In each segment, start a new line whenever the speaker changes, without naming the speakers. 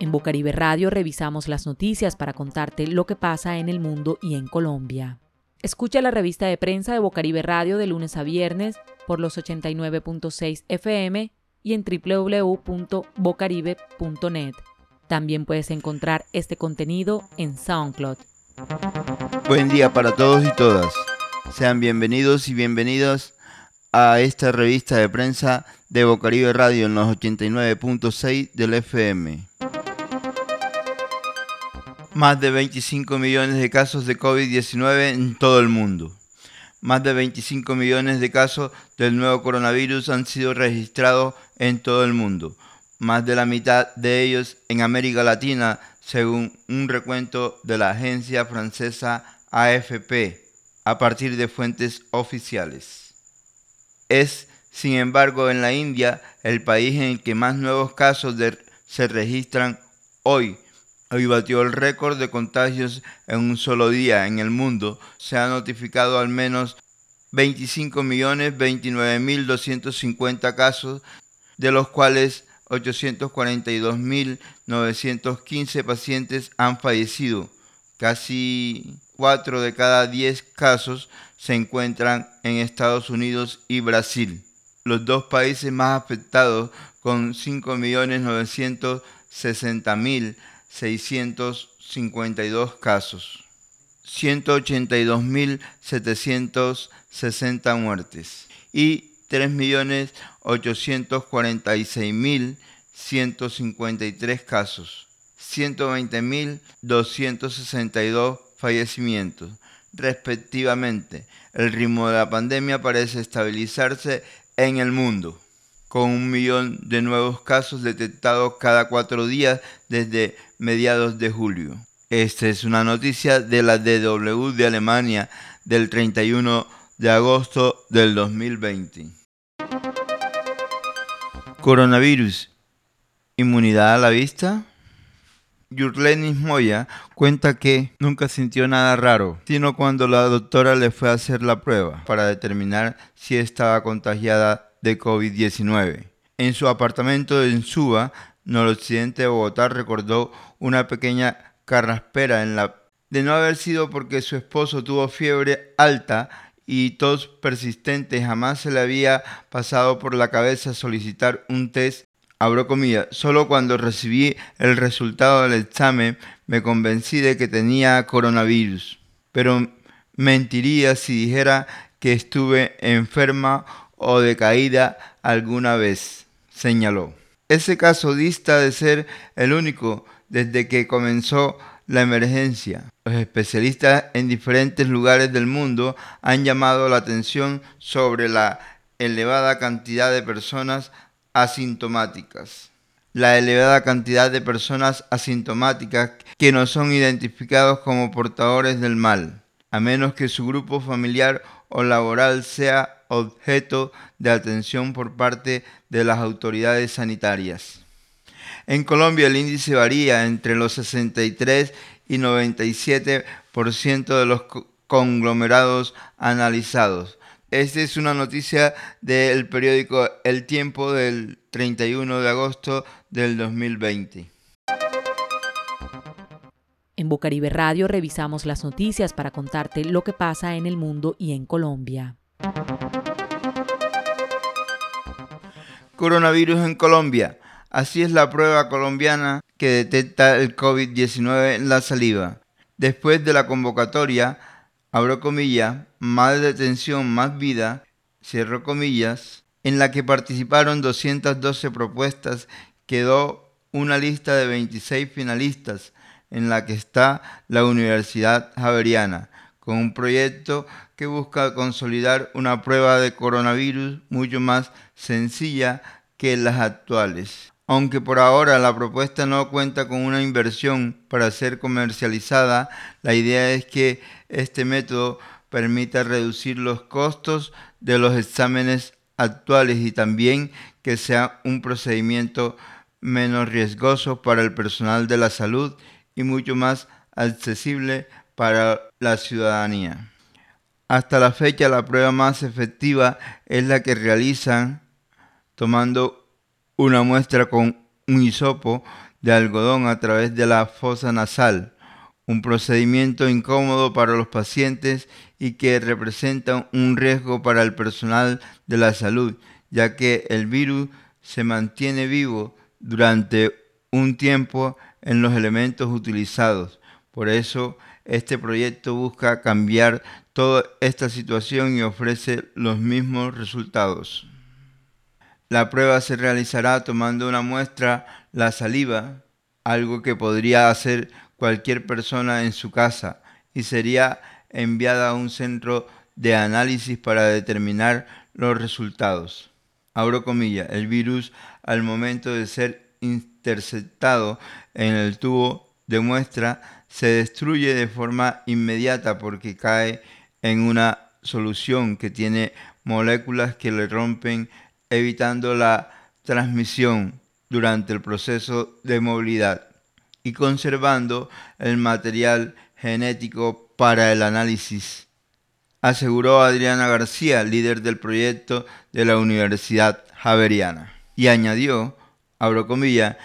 En Bocaribe Radio revisamos las noticias para contarte lo que pasa en el mundo y en Colombia. Escucha la revista de prensa de Bocaribe Radio de lunes a viernes por los 89.6 FM y en www.bocaribe.net. También puedes encontrar este contenido en SoundCloud.
Buen día para todos y todas. Sean bienvenidos y bienvenidas a esta revista de prensa de Bocaribe Radio en los 89.6 del FM. Más de 25 millones de casos de COVID-19 en todo el mundo. Más de 25 millones de casos del nuevo coronavirus han sido registrados en todo el mundo. Más de la mitad de ellos en América Latina, según un recuento de la agencia francesa AFP, a partir de fuentes oficiales. Es, sin embargo, en la India el país en el que más nuevos casos se registran hoy Hoy batió el récord de contagios en un solo día en el mundo. Se ha notificado al menos 25.029.250 casos, de los cuales 842.915 pacientes han fallecido. Casi 4 de cada 10 casos se encuentran en Estados Unidos y Brasil, los dos países más afectados con 5.960.000 652 casos, 182.760 muertes y 3.846.153 casos, 120.262 fallecimientos, respectivamente. El ritmo de la pandemia parece estabilizarse en el mundo con un millón de nuevos casos detectados cada cuatro días desde mediados de julio. Esta es una noticia de la DW de Alemania del 31 de agosto del 2020. Coronavirus. ¿Inmunidad a la vista? Yurlenis Moya cuenta que nunca sintió nada raro, sino cuando la doctora le fue a hacer la prueba para determinar si estaba contagiada de COVID-19. En su apartamento en Suba, noroccidente de Bogotá, recordó una pequeña carraspera en la de no haber sido porque su esposo tuvo fiebre alta y tos persistente, jamás se le había pasado por la cabeza solicitar un test, abro comillas, solo cuando recibí el resultado del examen me convencí de que tenía coronavirus, pero mentiría si dijera que estuve enferma o de caída alguna vez, señaló. Ese caso dista de ser el único desde que comenzó la emergencia. Los especialistas en diferentes lugares del mundo han llamado la atención sobre la elevada cantidad de personas asintomáticas. La elevada cantidad de personas asintomáticas que no son identificados como portadores del mal, a menos que su grupo familiar o laboral sea objeto de atención por parte de las autoridades sanitarias. En Colombia el índice varía entre los 63 y 97% de los conglomerados analizados. Esta es una noticia del periódico El Tiempo del 31 de agosto del 2020.
En Bocaribe Radio revisamos las noticias para contarte lo que pasa en el mundo y en Colombia.
Coronavirus en Colombia. Así es la prueba colombiana que detecta el COVID-19 en la saliva. Después de la convocatoria, abro comillas, más detención, más vida, cierro comillas, en la que participaron 212 propuestas, quedó una lista de 26 finalistas, en la que está la Universidad Javeriana, con un proyecto que busca consolidar una prueba de coronavirus mucho más sencilla que las actuales. Aunque por ahora la propuesta no cuenta con una inversión para ser comercializada, la idea es que este método permita reducir los costos de los exámenes actuales y también que sea un procedimiento menos riesgoso para el personal de la salud y mucho más accesible para la ciudadanía. Hasta la fecha la prueba más efectiva es la que realizan tomando una muestra con un hisopo de algodón a través de la fosa nasal, un procedimiento incómodo para los pacientes y que representa un riesgo para el personal de la salud, ya que el virus se mantiene vivo durante un tiempo en los elementos utilizados. Por eso, este proyecto busca cambiar toda esta situación y ofrece los mismos resultados. La prueba se realizará tomando una muestra, la saliva, algo que podría hacer cualquier persona en su casa, y sería enviada a un centro de análisis para determinar los resultados. Abro comillas, el virus al momento de ser interceptado en el tubo de muestra se destruye de forma inmediata porque cae en una solución que tiene moléculas que le rompen evitando la transmisión durante el proceso de movilidad y conservando el material genético para el análisis, aseguró Adriana García, líder del proyecto de la Universidad Javeriana. Y añadió, abro comillas,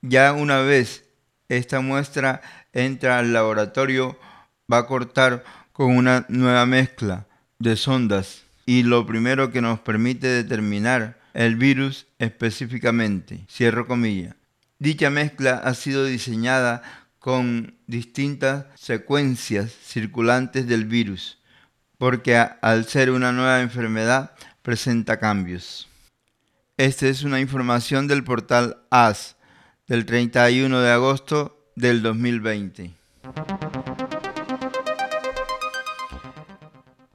ya una vez esta muestra entra al laboratorio, va a cortar con una nueva mezcla de sondas y lo primero que nos permite determinar el virus específicamente. Cierro comillas. Dicha mezcla ha sido diseñada con distintas secuencias circulantes del virus, porque al ser una nueva enfermedad presenta cambios. Esta es una información del portal AS del 31 de agosto del 2020.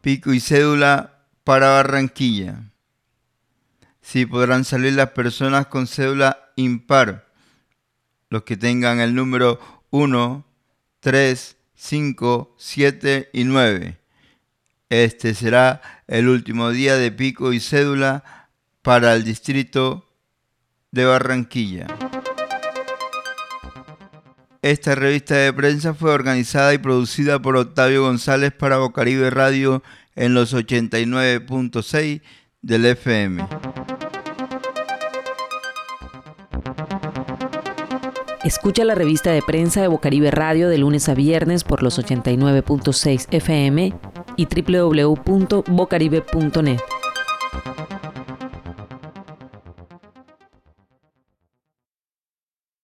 Pico y cédula para Barranquilla. Sí podrán salir las personas con cédula impar, los que tengan el número 1, 3, 5, 7 y 9. Este será el último día de pico y cédula para el distrito de Barranquilla. Esta revista de prensa fue organizada y producida por Octavio González para Bocaribe Radio en los 89.6 del FM.
Escucha la revista de prensa de Bocaribe Radio de lunes a viernes por los 89.6 FM y www.bocaribe.net.